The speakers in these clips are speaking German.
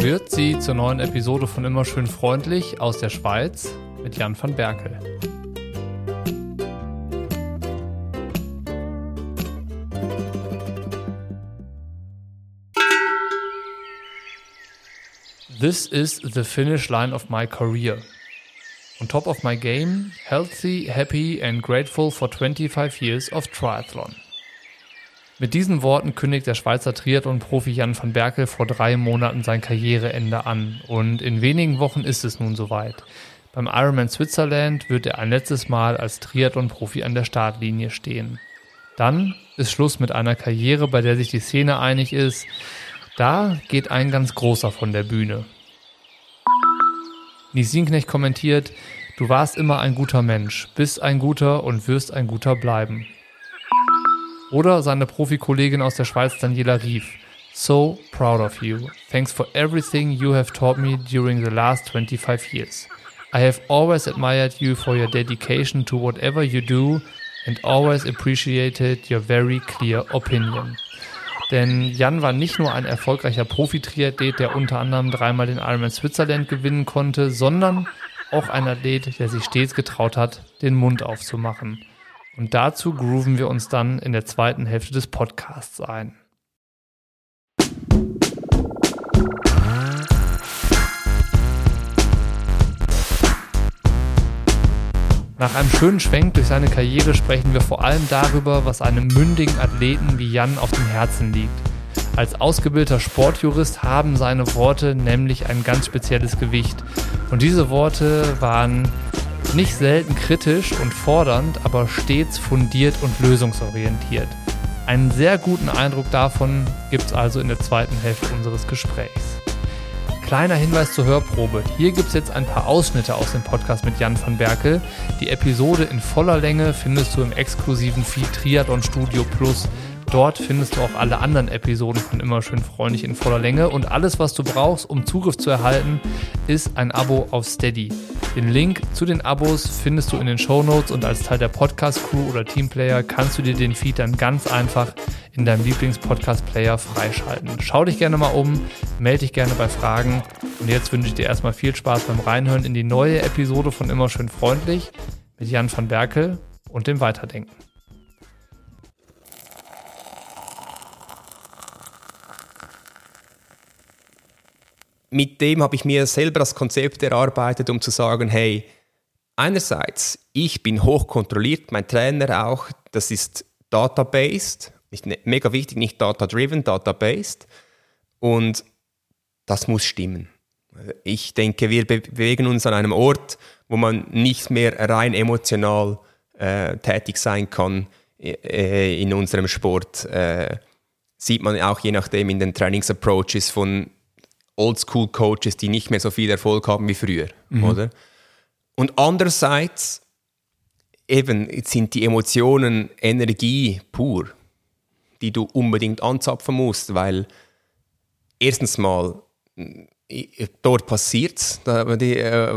Grüezi zur neuen Episode von Immer schön freundlich aus der Schweiz mit Jan van Berkel. This is the finish line of my career. On top of my game, healthy, happy and grateful for 25 years of triathlon. Mit diesen Worten kündigt der Schweizer Triathlon-Profi Jan van Berkel vor drei Monaten sein Karriereende an. Und in wenigen Wochen ist es nun soweit. Beim Ironman Switzerland wird er ein letztes Mal als Triathlon-Profi an der Startlinie stehen. Dann ist Schluss mit einer Karriere, bei der sich die Szene einig ist. Da geht ein ganz großer von der Bühne. Nisinknecht kommentiert, du warst immer ein guter Mensch, bist ein guter und wirst ein guter bleiben. Oder seine Profikollegin aus der Schweiz Daniela Rief. So proud of you. Thanks for everything you have taught me during the last 25 years. I have always admired you for your dedication to whatever you do and always appreciated your very clear opinion. Denn Jan war nicht nur ein erfolgreicher Profi-Triathlet, der unter anderem dreimal den Ironman Switzerland gewinnen konnte, sondern auch ein Athlet, der sich stets getraut hat, den Mund aufzumachen. Und dazu grooven wir uns dann in der zweiten Hälfte des Podcasts ein. Nach einem schönen Schwenk durch seine Karriere sprechen wir vor allem darüber, was einem mündigen Athleten wie Jan auf dem Herzen liegt. Als ausgebildeter Sportjurist haben seine Worte nämlich ein ganz spezielles Gewicht. Und diese Worte waren nicht selten kritisch und fordernd, aber stets fundiert und lösungsorientiert. Einen sehr guten Eindruck davon gibt es also in der zweiten Hälfte unseres Gesprächs. Kleiner Hinweis zur Hörprobe. Hier gibt es jetzt ein paar Ausschnitte aus dem Podcast mit Jan van Berkel. Die Episode in voller Länge findest du im exklusiven Feed Triathlon Studio Plus Dort findest du auch alle anderen Episoden von Immer schön freundlich in voller Länge und alles, was du brauchst, um Zugriff zu erhalten, ist ein Abo auf Steady. Den Link zu den Abos findest du in den Show Notes und als Teil der Podcast-Crew oder Teamplayer kannst du dir den Feed dann ganz einfach in deinem Lieblings-Podcast-Player freischalten. Schau dich gerne mal um, melde dich gerne bei Fragen und jetzt wünsche ich dir erstmal viel Spaß beim Reinhören in die neue Episode von Immer schön freundlich mit Jan van Berkel und dem Weiterdenken. Mit dem habe ich mir selber das Konzept erarbeitet, um zu sagen, hey, einerseits, ich bin hoch kontrolliert, mein Trainer auch, das ist data-based, ne, mega wichtig, nicht data-driven, data-based und das muss stimmen. Ich denke, wir bewegen uns an einem Ort, wo man nicht mehr rein emotional äh, tätig sein kann äh, in unserem Sport. Äh, sieht man auch je nachdem in den Trainingsapproaches von Oldschool-Coaches, die nicht mehr so viel Erfolg haben wie früher, mhm. oder? Und andererseits eben sind die Emotionen Energie pur, die du unbedingt anzapfen musst, weil erstens mal dort passiert es, äh,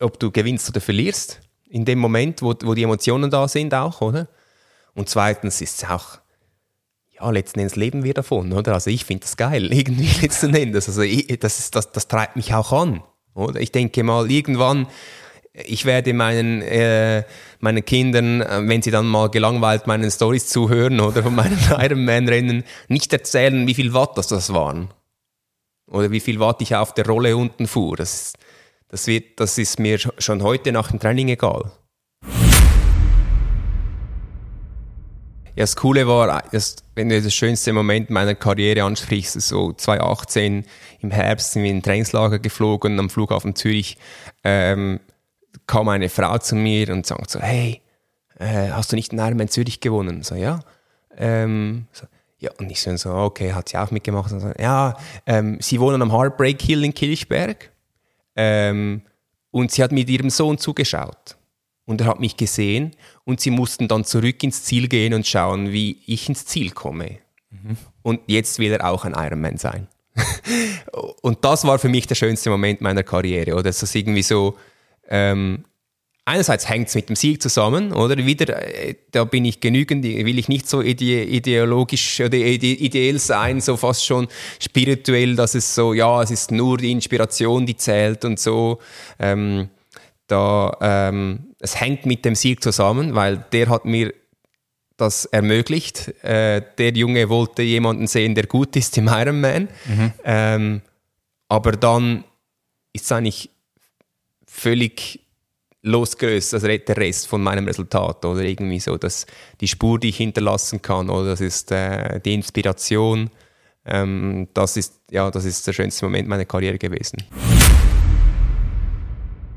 ob du gewinnst oder verlierst, in dem Moment, wo, wo die Emotionen da sind auch, oder? Und zweitens ist es auch ja, letzten Endes leben wir davon, oder? Also ich finde das geil, irgendwie letzten Endes. Also ich, das, ist, das, das treibt mich auch an, oder? Ich denke mal, irgendwann, ich werde meinen, äh, meinen Kindern, äh, wenn sie dann mal gelangweilt meinen Stories zuhören oder von meinen Ironman-Rennen, nicht erzählen, wie viel Watt das, das waren. Oder wie viel Watt ich auf der Rolle unten fuhr. Das, das, wird, das ist mir schon heute nach dem Training egal. Ja, das Coole war, das, wenn du das schönste Moment meiner Karriere ansprichst, so 2018 im Herbst sind wir in Trainingslager geflogen am Flughafen Zürich ähm, kam eine Frau zu mir und sagt so, hey, äh, hast du nicht den Ironman Zürich gewonnen? So, ja. Ähm, so, ja, und ich so, okay, hat sie auch mitgemacht. So, ja, ähm, sie wohnen am Heartbreak Hill in Kirchberg ähm, und sie hat mit ihrem Sohn zugeschaut und er hat mich gesehen und sie mussten dann zurück ins Ziel gehen und schauen, wie ich ins Ziel komme. Mhm. Und jetzt will er auch ein Ironman sein. und das war für mich der schönste Moment meiner Karriere, oder? Das ist irgendwie so, ähm, einerseits hängt es mit dem Sieg zusammen, oder? Wieder, äh, da bin ich genügend, will ich nicht so ide ideologisch oder ideell sein, so fast schon spirituell, dass es so, ja, es ist nur die Inspiration, die zählt und so. Ähm, da, ähm, es hängt mit dem Sieg zusammen, weil der hat mir das ermöglicht. Äh, der Junge wollte jemanden sehen, der gut ist im Ironman. Mhm. Ähm, aber dann ist es eigentlich völlig losgelöst, also der Rest von meinem Resultat oder irgendwie so, dass die Spur, die ich hinterlassen kann, oder das ist äh, die Inspiration. Ähm, das ist ja, das ist der schönste Moment meiner Karriere gewesen.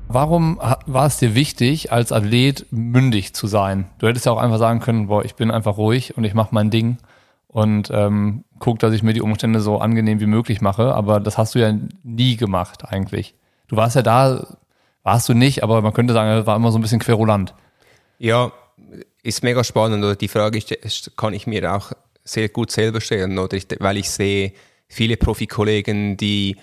Warum war es dir wichtig, als Athlet mündig zu sein? Du hättest ja auch einfach sagen können, boah, ich bin einfach ruhig und ich mache mein Ding und ähm, guck, dass ich mir die Umstände so angenehm wie möglich mache. Aber das hast du ja nie gemacht eigentlich. Du warst ja da, warst du nicht, aber man könnte sagen, war immer so ein bisschen querulant. Ja, ist mega spannend. Oder die Frage kann ich mir auch sehr gut selber stellen, oder ich, weil ich sehe viele Profikollegen, die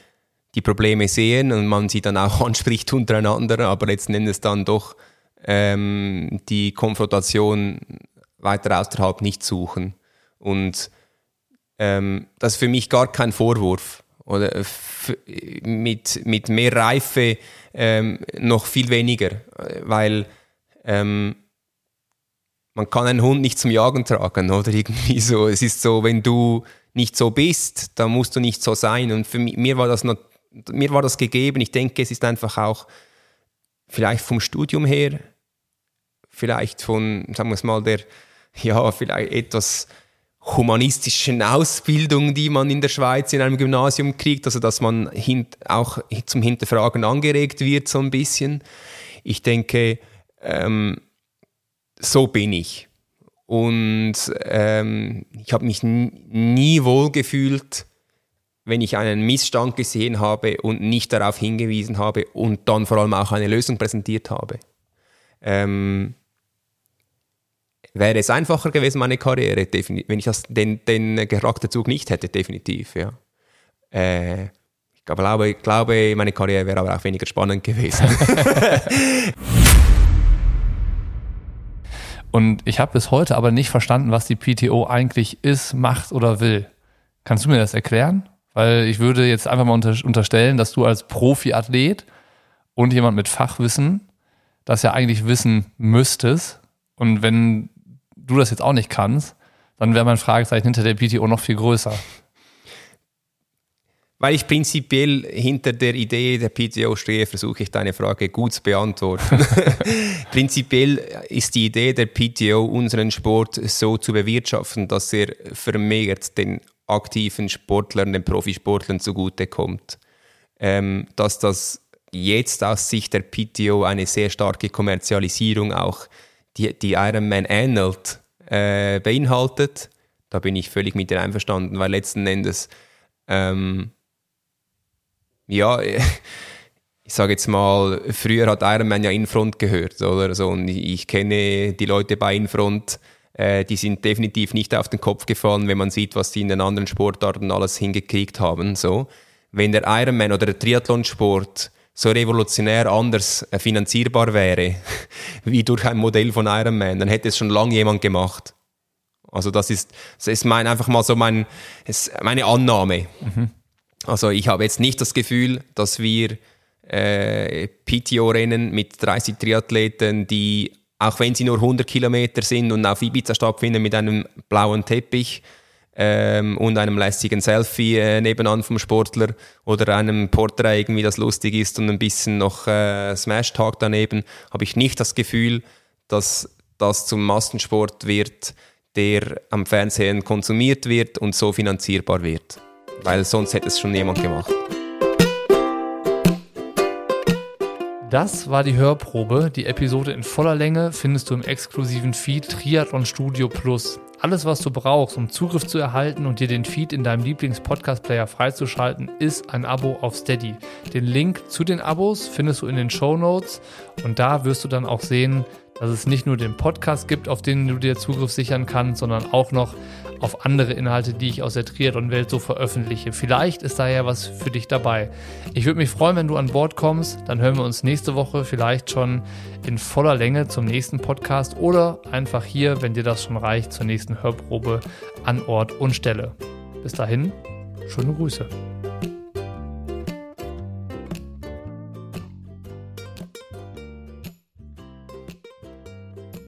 die Probleme sehen und man sie dann auch anspricht untereinander, aber letzten Endes dann doch ähm, die Konfrontation weiter außerhalb nicht suchen. Und ähm, das ist für mich gar kein Vorwurf. Oder mit, mit mehr Reife ähm, noch viel weniger, weil ähm, man kann einen Hund nicht zum Jagen tragen oder irgendwie so. Es ist so, wenn du nicht so bist, dann musst du nicht so sein. Und für mich, mir war das noch mir war das gegeben. Ich denke, es ist einfach auch vielleicht vom Studium her, vielleicht von, sagen wir es mal, der, ja, vielleicht etwas humanistischen Ausbildung, die man in der Schweiz in einem Gymnasium kriegt, also dass man hint, auch zum Hinterfragen angeregt wird, so ein bisschen. Ich denke, ähm, so bin ich. Und ähm, ich habe mich nie wohl gefühlt, wenn ich einen Missstand gesehen habe und nicht darauf hingewiesen habe und dann vor allem auch eine Lösung präsentiert habe. Ähm, wäre es einfacher gewesen, meine Karriere, wenn ich das, den, den Charakterzug nicht hätte, definitiv. Ja. Äh, ich glaube, ich glaube, meine Karriere wäre aber auch weniger spannend gewesen. Und ich habe bis heute aber nicht verstanden, was die PTO eigentlich ist, macht oder will. Kannst du mir das erklären? Weil ich würde jetzt einfach mal unter, unterstellen, dass du als Profiathlet und jemand mit Fachwissen das ja eigentlich wissen müsstest. Und wenn du das jetzt auch nicht kannst, dann wäre mein Fragezeichen hinter der PTO noch viel größer. Weil ich prinzipiell hinter der Idee der PTO stehe, versuche ich deine Frage gut zu beantworten. prinzipiell ist die Idee der PTO, unseren Sport so zu bewirtschaften, dass er vermehrt den aktiven Sportlern, den Profisportlern zugutekommt. Ähm, dass das jetzt aus Sicht der PTO eine sehr starke Kommerzialisierung auch die, die Ironman ähnelt, äh, beinhaltet, da bin ich völlig mit dir einverstanden, weil letzten Endes, ähm, ja, ich sage jetzt mal, früher hat Ironman ja Infront gehört, oder so, und ich, ich kenne die Leute bei Infront, äh, die sind definitiv nicht auf den Kopf gefallen, wenn man sieht, was die in den anderen Sportarten alles hingekriegt haben. So. Wenn der Ironman oder der Triathlonsport so revolutionär anders äh, finanzierbar wäre, wie durch ein Modell von Ironman, dann hätte es schon lange jemand gemacht. Also das ist, das ist mein, einfach mal so mein, meine Annahme. Mhm. Also ich habe jetzt nicht das Gefühl, dass wir äh, PTO-Rennen mit 30 Triathleten, die auch wenn sie nur 100 Kilometer sind und auf Ibiza stattfinden mit einem blauen Teppich ähm, und einem lässigen Selfie äh, nebenan vom Sportler oder einem Porträt irgendwie, das lustig ist und ein bisschen noch äh, Smash-Tag daneben, habe ich nicht das Gefühl, dass das zum Massensport wird, der am Fernsehen konsumiert wird und so finanzierbar wird. Weil sonst hätte es schon jemand gemacht. Das war die Hörprobe. Die Episode in voller Länge findest du im exklusiven Feed Triathlon Studio Plus. Alles, was du brauchst, um Zugriff zu erhalten und dir den Feed in deinem Lieblings-Podcast-Player freizuschalten, ist ein Abo auf Steady. Den Link zu den Abos findest du in den Show Notes und da wirst du dann auch sehen, dass es nicht nur den Podcast gibt, auf den du dir Zugriff sichern kannst, sondern auch noch auf andere Inhalte, die ich aus der Triathlon-Welt so veröffentliche. Vielleicht ist da ja was für dich dabei. Ich würde mich freuen, wenn du an Bord kommst. Dann hören wir uns nächste Woche vielleicht schon in voller Länge zum nächsten Podcast oder einfach hier, wenn dir das schon reicht, zur nächsten Hörprobe an Ort und Stelle. Bis dahin, schöne Grüße.